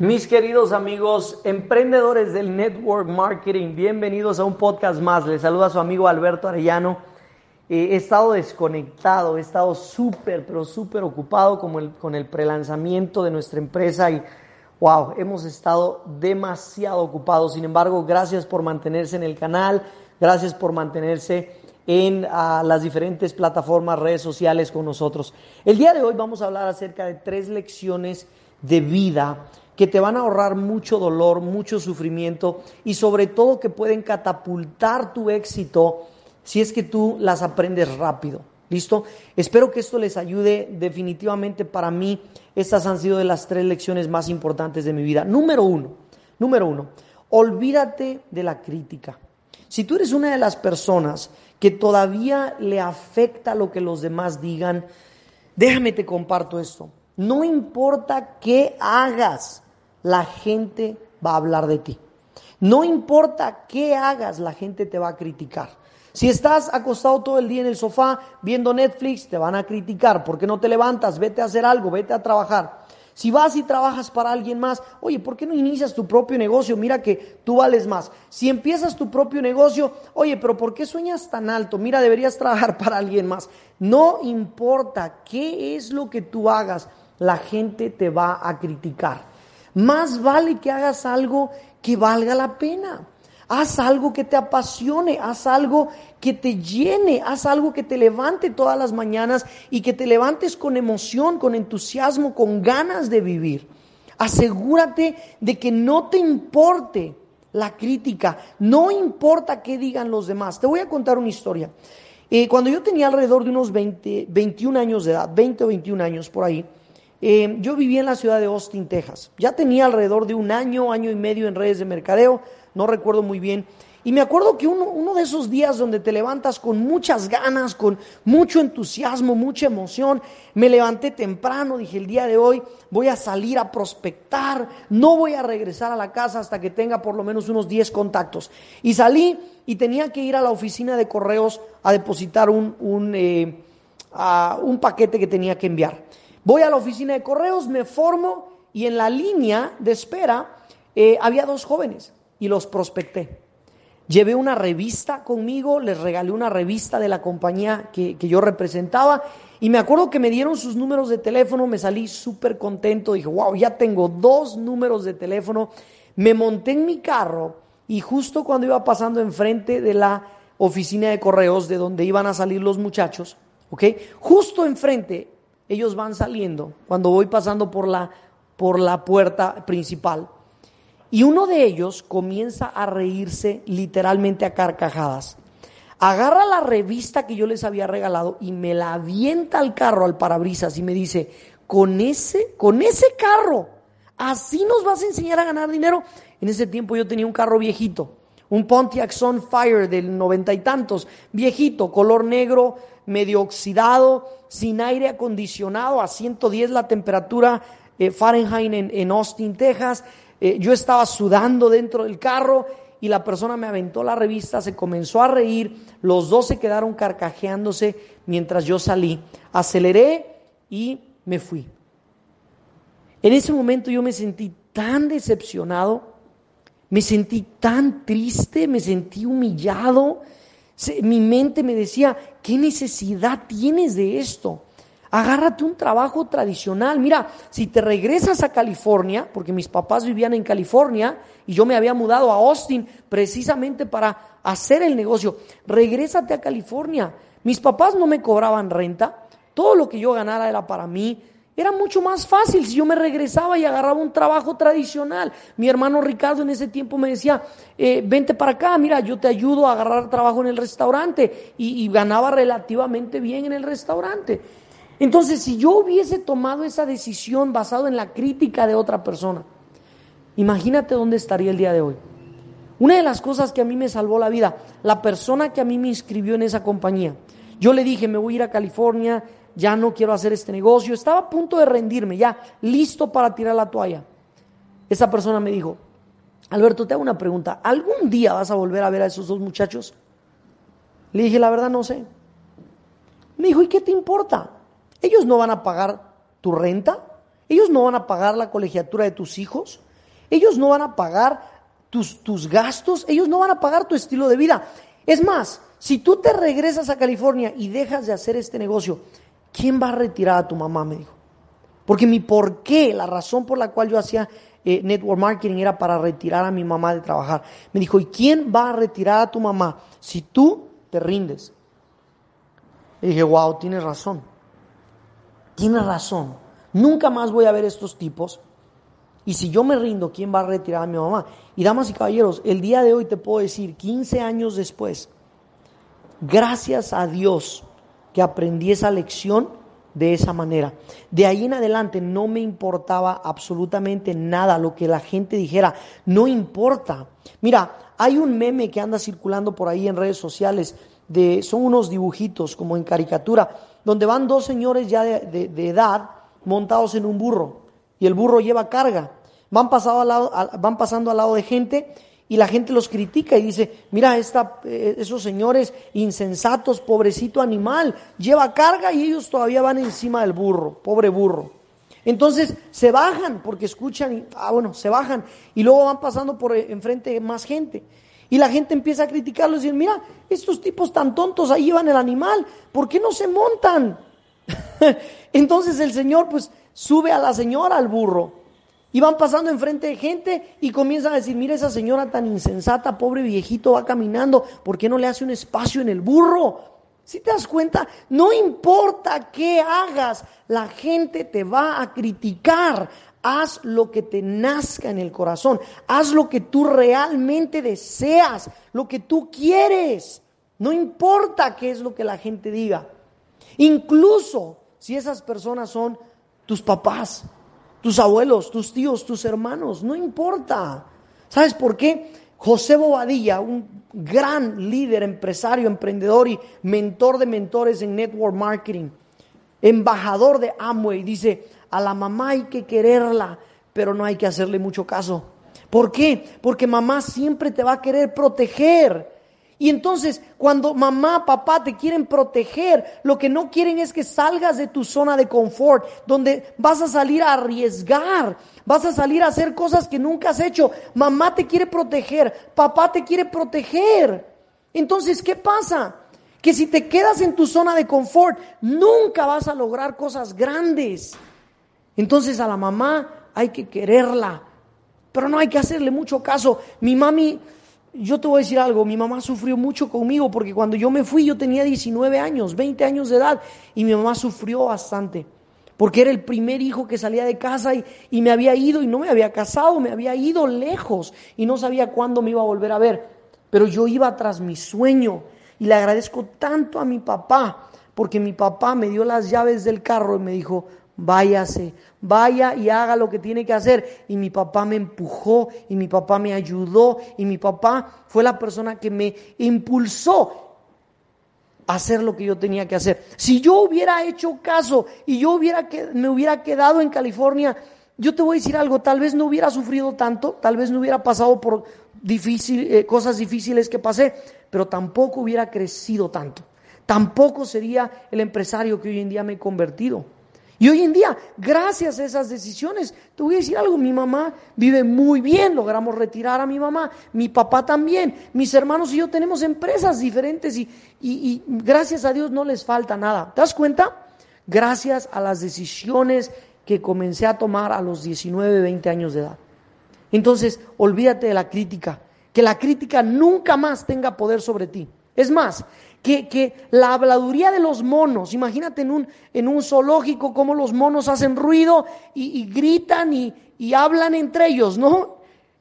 Mis queridos amigos emprendedores del network marketing, bienvenidos a un podcast más. Les saluda su amigo Alberto Arellano. Eh, he estado desconectado, he estado súper, pero súper ocupado con el, con el prelanzamiento de nuestra empresa y wow, hemos estado demasiado ocupados. Sin embargo, gracias por mantenerse en el canal, gracias por mantenerse en ah, las diferentes plataformas, redes sociales con nosotros. El día de hoy vamos a hablar acerca de tres lecciones de vida que te van a ahorrar mucho dolor, mucho sufrimiento y sobre todo que pueden catapultar tu éxito si es que tú las aprendes rápido. ¿Listo? Espero que esto les ayude definitivamente para mí. Estas han sido de las tres lecciones más importantes de mi vida. Número uno, número uno, olvídate de la crítica. Si tú eres una de las personas que todavía le afecta lo que los demás digan, déjame te comparto esto. No importa qué hagas, la gente va a hablar de ti. No importa qué hagas, la gente te va a criticar. Si estás acostado todo el día en el sofá viendo Netflix, te van a criticar. ¿Por qué no te levantas? Vete a hacer algo, vete a trabajar. Si vas y trabajas para alguien más, oye, ¿por qué no inicias tu propio negocio? Mira que tú vales más. Si empiezas tu propio negocio, oye, pero ¿por qué sueñas tan alto? Mira, deberías trabajar para alguien más. No importa qué es lo que tú hagas, la gente te va a criticar. Más vale que hagas algo que valga la pena. Haz algo que te apasione, haz algo que te llene, haz algo que te levante todas las mañanas y que te levantes con emoción, con entusiasmo, con ganas de vivir. Asegúrate de que no te importe la crítica, no importa qué digan los demás. Te voy a contar una historia. Eh, cuando yo tenía alrededor de unos 20, 21 años de edad, 20 o 21 años por ahí, eh, yo vivía en la ciudad de Austin, Texas. Ya tenía alrededor de un año, año y medio en redes de mercadeo, no recuerdo muy bien. Y me acuerdo que uno, uno, de esos días donde te levantas con muchas ganas, con mucho entusiasmo, mucha emoción, me levanté temprano, dije el día de hoy voy a salir a prospectar, no voy a regresar a la casa hasta que tenga por lo menos unos 10 contactos. Y salí y tenía que ir a la oficina de correos a depositar un, un, eh, un paquete que tenía que enviar. Voy a la oficina de correos, me formo y en la línea de espera eh, había dos jóvenes y los prospecté. Llevé una revista conmigo, les regalé una revista de la compañía que, que yo representaba y me acuerdo que me dieron sus números de teléfono, me salí súper contento, dije, wow, ya tengo dos números de teléfono, me monté en mi carro y justo cuando iba pasando enfrente de la oficina de correos de donde iban a salir los muchachos, ¿ok? Justo enfrente ellos van saliendo cuando voy pasando por la, por la puerta principal. Y uno de ellos comienza a reírse literalmente a carcajadas. Agarra la revista que yo les había regalado y me la avienta al carro, al parabrisas, y me dice, con ese, con ese carro, así nos vas a enseñar a ganar dinero. En ese tiempo yo tenía un carro viejito, un Pontiac Sunfire del noventa y tantos, viejito, color negro, medio oxidado, sin aire acondicionado, a 110 la temperatura eh, Fahrenheit en, Austin, Texas. Eh, yo estaba sudando dentro del carro y la persona me aventó la revista, se comenzó a reír, los dos se quedaron carcajeándose mientras yo salí. Aceleré y me fui. En ese momento yo me sentí tan decepcionado, me sentí tan triste, me sentí humillado, mi mente me decía, ¿qué necesidad tienes de esto? Agárrate un trabajo tradicional. Mira, si te regresas a California, porque mis papás vivían en California y yo me había mudado a Austin precisamente para hacer el negocio, regrésate a California. Mis papás no me cobraban renta, todo lo que yo ganara era para mí, era mucho más fácil si yo me regresaba y agarraba un trabajo tradicional. Mi hermano Ricardo en ese tiempo me decía, eh, vente para acá, mira, yo te ayudo a agarrar trabajo en el restaurante. Y, y ganaba relativamente bien en el restaurante. Entonces, si yo hubiese tomado esa decisión basado en la crítica de otra persona, imagínate dónde estaría el día de hoy. Una de las cosas que a mí me salvó la vida, la persona que a mí me inscribió en esa compañía, yo le dije, me voy a ir a California, ya no quiero hacer este negocio, estaba a punto de rendirme, ya listo para tirar la toalla. Esa persona me dijo, Alberto, te hago una pregunta, ¿algún día vas a volver a ver a esos dos muchachos? Le dije, la verdad no sé. Me dijo, ¿y qué te importa? Ellos no van a pagar tu renta, Ellos no van a pagar la colegiatura de tus hijos. Ellos no van a pagar tus, tus gastos. Ellos no van a pagar tu estilo de vida. Es más, si tú te regresas a California y dejas de hacer este negocio, ¿quién va a retirar a tu mamá? Me dijo. Porque mi por qué, la razón por la cual yo hacía eh, network marketing era para retirar a mi mamá de trabajar. Me dijo, ¿y quién va a retirar a tu mamá si tú te rindes? Y dije, wow, tienes razón. Tienes razón. Nunca más voy a ver estos tipos. Y si yo me rindo, ¿quién va a retirar a mi mamá? Y damas y caballeros, el día de hoy te puedo decir, 15 años después, gracias a Dios que aprendí esa lección de esa manera. De ahí en adelante no me importaba absolutamente nada lo que la gente dijera. No importa. Mira, hay un meme que anda circulando por ahí en redes sociales. De, son unos dibujitos como en caricatura, donde van dos señores ya de, edad montados en un burro y el burro lleva carga. Van, pasado al van pasando al lado de gente y la gente los critica y dice, mira, esta, eh, esos señores insensatos, pobrecito animal, lleva carga y ellos todavía van encima del burro, pobre burro. Entonces se bajan porque escuchan, y, ah, bueno, se bajan y luego van pasando por eh, enfrente más gente. Y la gente empieza a criticarlos y decir, mira, estos tipos tan tontos ahí llevan el animal, ¿por qué no se montan? Entonces el Señor pues sube a la señora al burro y van pasando enfrente de gente y comienzan a decir, mira esa señora tan insensata, pobre viejito, va caminando, ¿por qué no le hace un espacio en el burro? Si te das cuenta, no importa qué hagas, la gente te va a criticar. Haz lo que te nazca en el corazón. Haz lo que tú realmente deseas, lo que tú quieres. No importa qué es lo que la gente diga. Incluso si esas personas son tus papás, tus abuelos, tus tíos, tus hermanos, no importa. ¿Sabes por qué? José Bobadilla, un gran líder, empresario, emprendedor y mentor de mentores en network marketing, embajador de Amway, dice, a la mamá hay que quererla, pero no hay que hacerle mucho caso. ¿Por qué? Porque mamá siempre te va a querer proteger. Y entonces, cuando mamá, papá te quieren proteger, lo que no quieren es que salgas de tu zona de confort, donde vas a salir a arriesgar, vas a salir a hacer cosas que nunca has hecho. Mamá te quiere proteger, papá te quiere proteger. Entonces, ¿qué pasa? Que si te quedas en tu zona de confort, nunca vas a lograr cosas grandes. Entonces a la mamá hay que quererla, pero no hay que hacerle mucho caso. Mi mami yo te voy a decir algo, mi mamá sufrió mucho conmigo porque cuando yo me fui yo tenía 19 años, 20 años de edad y mi mamá sufrió bastante porque era el primer hijo que salía de casa y, me había ido y no me había casado, me había ido lejos y no sabía cuándo me iba a volver a ver. Pero yo iba tras mi sueño y le agradezco tanto a mi papá porque mi papá me dio las llaves del carro y me dijo, váyase, vaya y haga lo que tiene que hacer. Y mi papá me empujó y mi papá me ayudó y mi papá fue la persona que me impulsó a hacer lo que yo tenía que hacer. Si yo hubiera hecho caso y yo hubiera me hubiera quedado en California, yo te voy a decir algo, tal vez no hubiera sufrido tanto, tal vez no hubiera pasado por eh, cosas difíciles que pasé, pero tampoco hubiera crecido tanto. Tampoco sería el empresario que hoy en día me he convertido. Y hoy en día, gracias a esas decisiones, te voy a decir algo, mi mamá vive muy bien, logramos retirar a mi mamá, mi papá también, mis hermanos y yo tenemos empresas diferentes y, y, gracias a Dios no les falta nada. ¿Te das cuenta? Gracias a las decisiones que comencé a tomar a los 19, 20 años de edad. Entonces, olvídate de la crítica, que la crítica nunca más tenga poder sobre ti. Es más, que, la habladuría de los monos, imagínate en un, en un zoológico cómo los monos hacen ruido y, gritan y, hablan entre ellos, ¿no?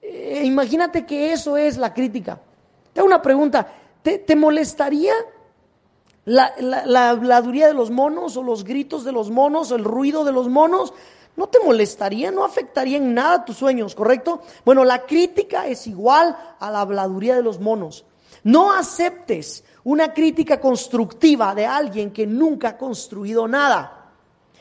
Eh, imagínate que eso es la crítica. Te hago una pregunta, ¿te, molestaría la, la, habladuría de los monos o los gritos de los monos, el ruido de los monos? No te molestaría, no afectaría en nada tus sueños, ¿correcto? Bueno, la crítica es igual a la habladuría de los monos. No aceptes una crítica constructiva de alguien que nunca ha construido nada.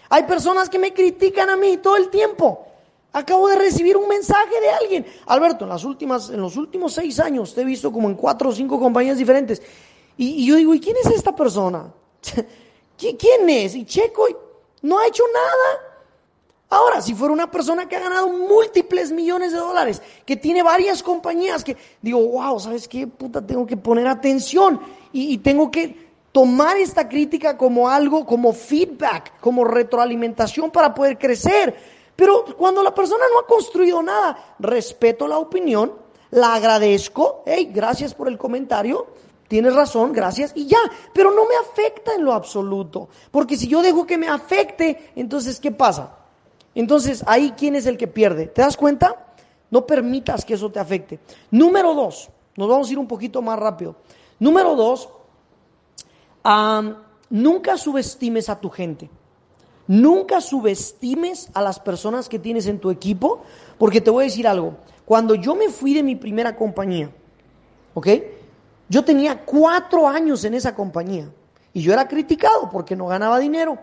Hay personas que me critican a mí todo el tiempo. Acabo de recibir un mensaje de alguien. Alberto, en, las últimas, en los últimos seis años te he visto como en cuatro o cinco compañías diferentes. Y, yo digo, ¿y quién es esta persona? ¿Quién es? Y checo, no ha hecho nada. Ahora, si fuera una persona que ha ganado múltiples millones de dólares, que tiene varias compañías, que digo, wow, ¿sabes qué? Puta, tengo que poner atención y, tengo que tomar esta crítica como algo, como feedback, como retroalimentación para poder crecer. Pero cuando la persona no ha construido nada, respeto la opinión, la agradezco, hey, gracias por el comentario, tienes razón, gracias, y ya, pero no me afecta en lo absoluto, porque si yo dejo que me afecte, entonces, ¿qué pasa? Entonces, ahí, ¿quién es el que pierde? ¿Te das cuenta? No permitas que eso te afecte. Número dos, nos vamos a ir un poquito más rápido. Número dos, nunca subestimes a tu gente. Nunca subestimes a las personas que tienes en tu equipo, porque te voy a decir algo. Cuando yo me fui de mi primera compañía, ¿ok? Yo tenía cuatro años en esa compañía y yo era criticado porque no ganaba dinero.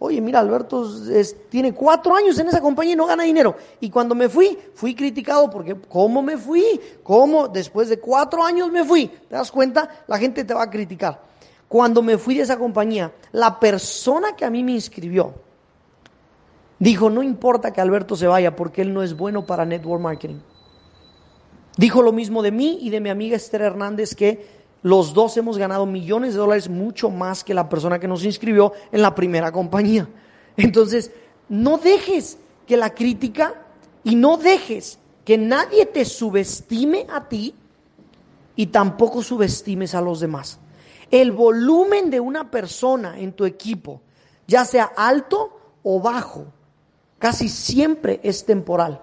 Oye, mira, Alberto tiene cuatro años en esa compañía y no gana dinero. Y cuando me fui, fui criticado porque ¿cómo me fui? ¿Cómo? Después de cuatro años me fui. ¿Te das cuenta? La gente te va a criticar. Cuando me fui de esa compañía, la persona que a mí me inscribió dijo, no importa que Alberto se vaya porque él no es bueno para network marketing. Dijo lo mismo de mí y de mi amiga Esther Hernández que los dos hemos ganado millones de dólares, mucho más que la persona que nos inscribió en la primera compañía. Entonces, no dejes que la crítica y no dejes que nadie te subestime a ti y tampoco subestimes a los demás. El volumen de una persona en tu equipo, ya sea alto o bajo, casi siempre es temporal.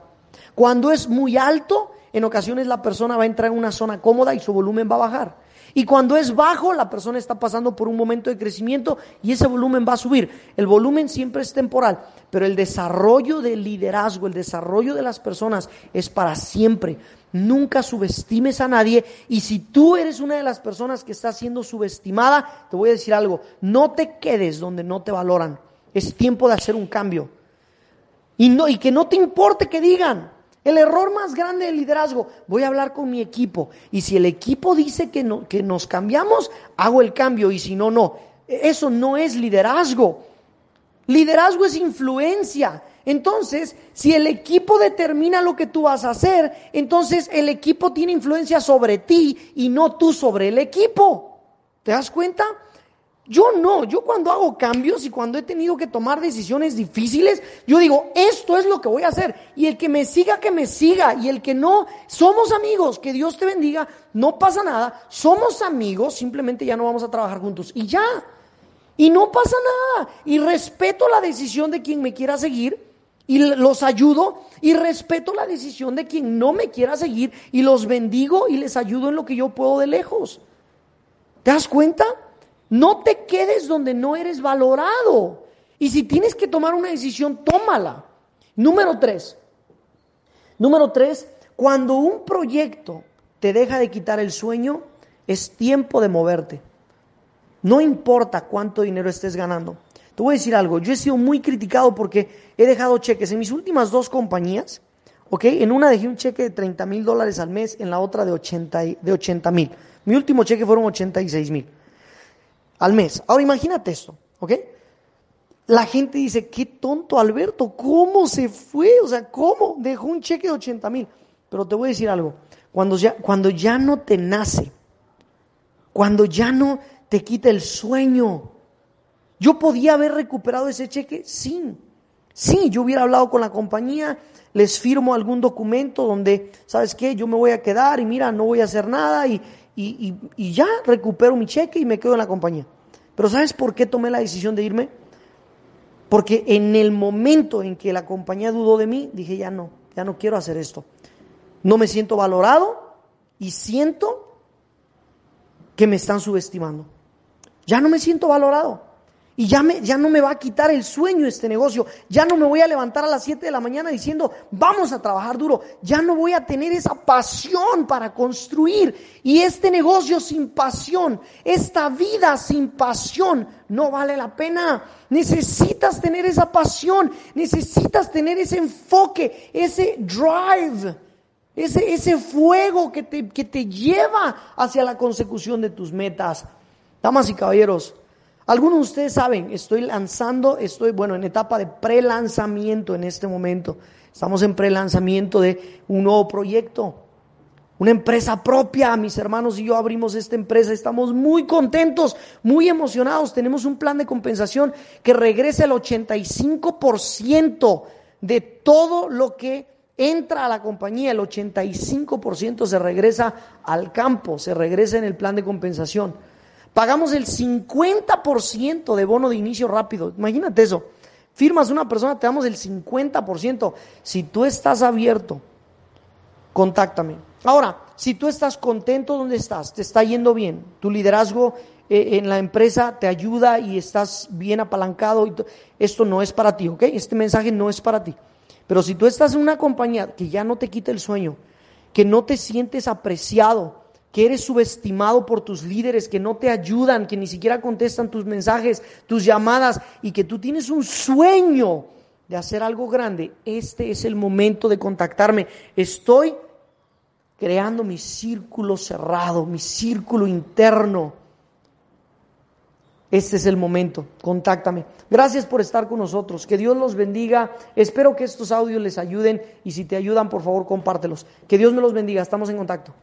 Cuando es muy alto, en ocasiones la persona va a entrar en una zona cómoda y su volumen va a bajar. Y cuando es bajo, la persona está pasando por un momento de crecimiento y ese volumen va a subir. El volumen siempre es temporal, pero el desarrollo del liderazgo, el desarrollo de las personas es para siempre. Nunca subestimes a nadie y si tú eres una de las personas que está siendo subestimada, te voy a decir algo, no te quedes donde no te valoran. Es tiempo de hacer un cambio. Y, y que no te importe que digan, el error más grande del liderazgo, voy a hablar con mi equipo y si el equipo dice que, no, que nos cambiamos, hago el cambio y si no, no. Eso no es liderazgo. Liderazgo es influencia. Entonces, si el equipo determina lo que tú vas a hacer, entonces el equipo tiene influencia sobre ti y no tú sobre el equipo. ¿Te das cuenta? Yo no, yo cuando hago cambios y cuando he tenido que tomar decisiones difíciles, yo digo, esto es lo que voy a hacer. Y el que me siga, que me siga. Y el que no, somos amigos, que Dios te bendiga, no pasa nada. Somos amigos, simplemente ya no vamos a trabajar juntos. Y ya. Y no pasa nada. Y respeto la decisión de quien me quiera seguir y los ayudo. Y respeto la decisión de quien no me quiera seguir y los bendigo y les ayudo en lo que yo puedo de lejos. ¿Te das cuenta? No te quedes donde no eres valorado. Y si tienes que tomar una decisión, tómala. Número tres. Número tres, cuando un proyecto te deja de quitar el sueño, es tiempo de moverte. No importa cuánto dinero estés ganando. Te voy a decir algo, yo he sido muy criticado porque he dejado cheques en mis últimas dos compañías, ¿ok? En una dejé un cheque de 30 mil dólares al mes, en la otra de 80 de mil. Mi último cheque fueron 86 mil al mes. Ahora imagínate esto, ¿ok? La gente dice, qué tonto Alberto, ¿cómo se fue? O sea, ¿cómo? Dejó un cheque de 80 mil. Pero te voy a decir algo, cuando ya, cuando ya no te nace, cuando ya no te quita el sueño, yo podía haber recuperado ese cheque sin. Sí, yo hubiera hablado con la compañía, les firmo algún documento donde, ¿sabes qué? Yo me voy a quedar y mira, no voy a hacer nada y, y, ya recupero mi cheque y me quedo en la compañía. Pero ¿sabes por qué tomé la decisión de irme? Porque en el momento en que la compañía dudó de mí, dije, ya no, ya no quiero hacer esto. No me siento valorado y siento que me están subestimando. Ya no me siento valorado. Y ya, me, ya no me va a quitar el sueño este negocio. Ya no me voy a levantar a las 7 de la mañana diciendo, vamos a trabajar duro. Ya no voy a tener esa pasión para construir. Y este negocio sin pasión, esta vida sin pasión, no vale la pena. Necesitas tener esa pasión, necesitas tener ese enfoque, ese drive, ese, ese fuego que te, que te lleva hacia la consecución de tus metas. Damas y caballeros, Algunos de ustedes saben, estoy lanzando, estoy, bueno, en etapa de pre-lanzamiento en este momento. Estamos en pre-lanzamiento de un nuevo proyecto, una empresa propia. Mis hermanos y yo abrimos esta empresa. Estamos muy contentos, muy emocionados. Tenemos un plan de compensación que regrese al 85% de todo lo que entra a la compañía. El 85% se regresa al campo, se regresa en el plan de compensación. Pagamos el 50% de bono de inicio rápido. Imagínate eso. Firmas una persona, te damos el 50%. Si tú estás abierto, contáctame. Ahora, si tú estás contento donde estás, te está yendo bien, tu liderazgo eh, en la empresa te ayuda y estás bien apalancado, esto no es para ti, ¿ok? Este mensaje no es para ti. Pero si tú estás en una compañía que ya no te quita el sueño, que no te sientes apreciado, que eres subestimado por tus líderes, que no te ayudan, que ni siquiera contestan tus mensajes, tus llamadas y que tú tienes un sueño de hacer algo grande, este es el momento de contactarme. Estoy creando mi círculo cerrado, mi círculo interno. Este es el momento, contáctame. Gracias por estar con nosotros, que Dios los bendiga. Espero que estos audios les ayuden y si te ayudan, por favor, compártelos. Que Dios me los bendiga, estamos en contacto.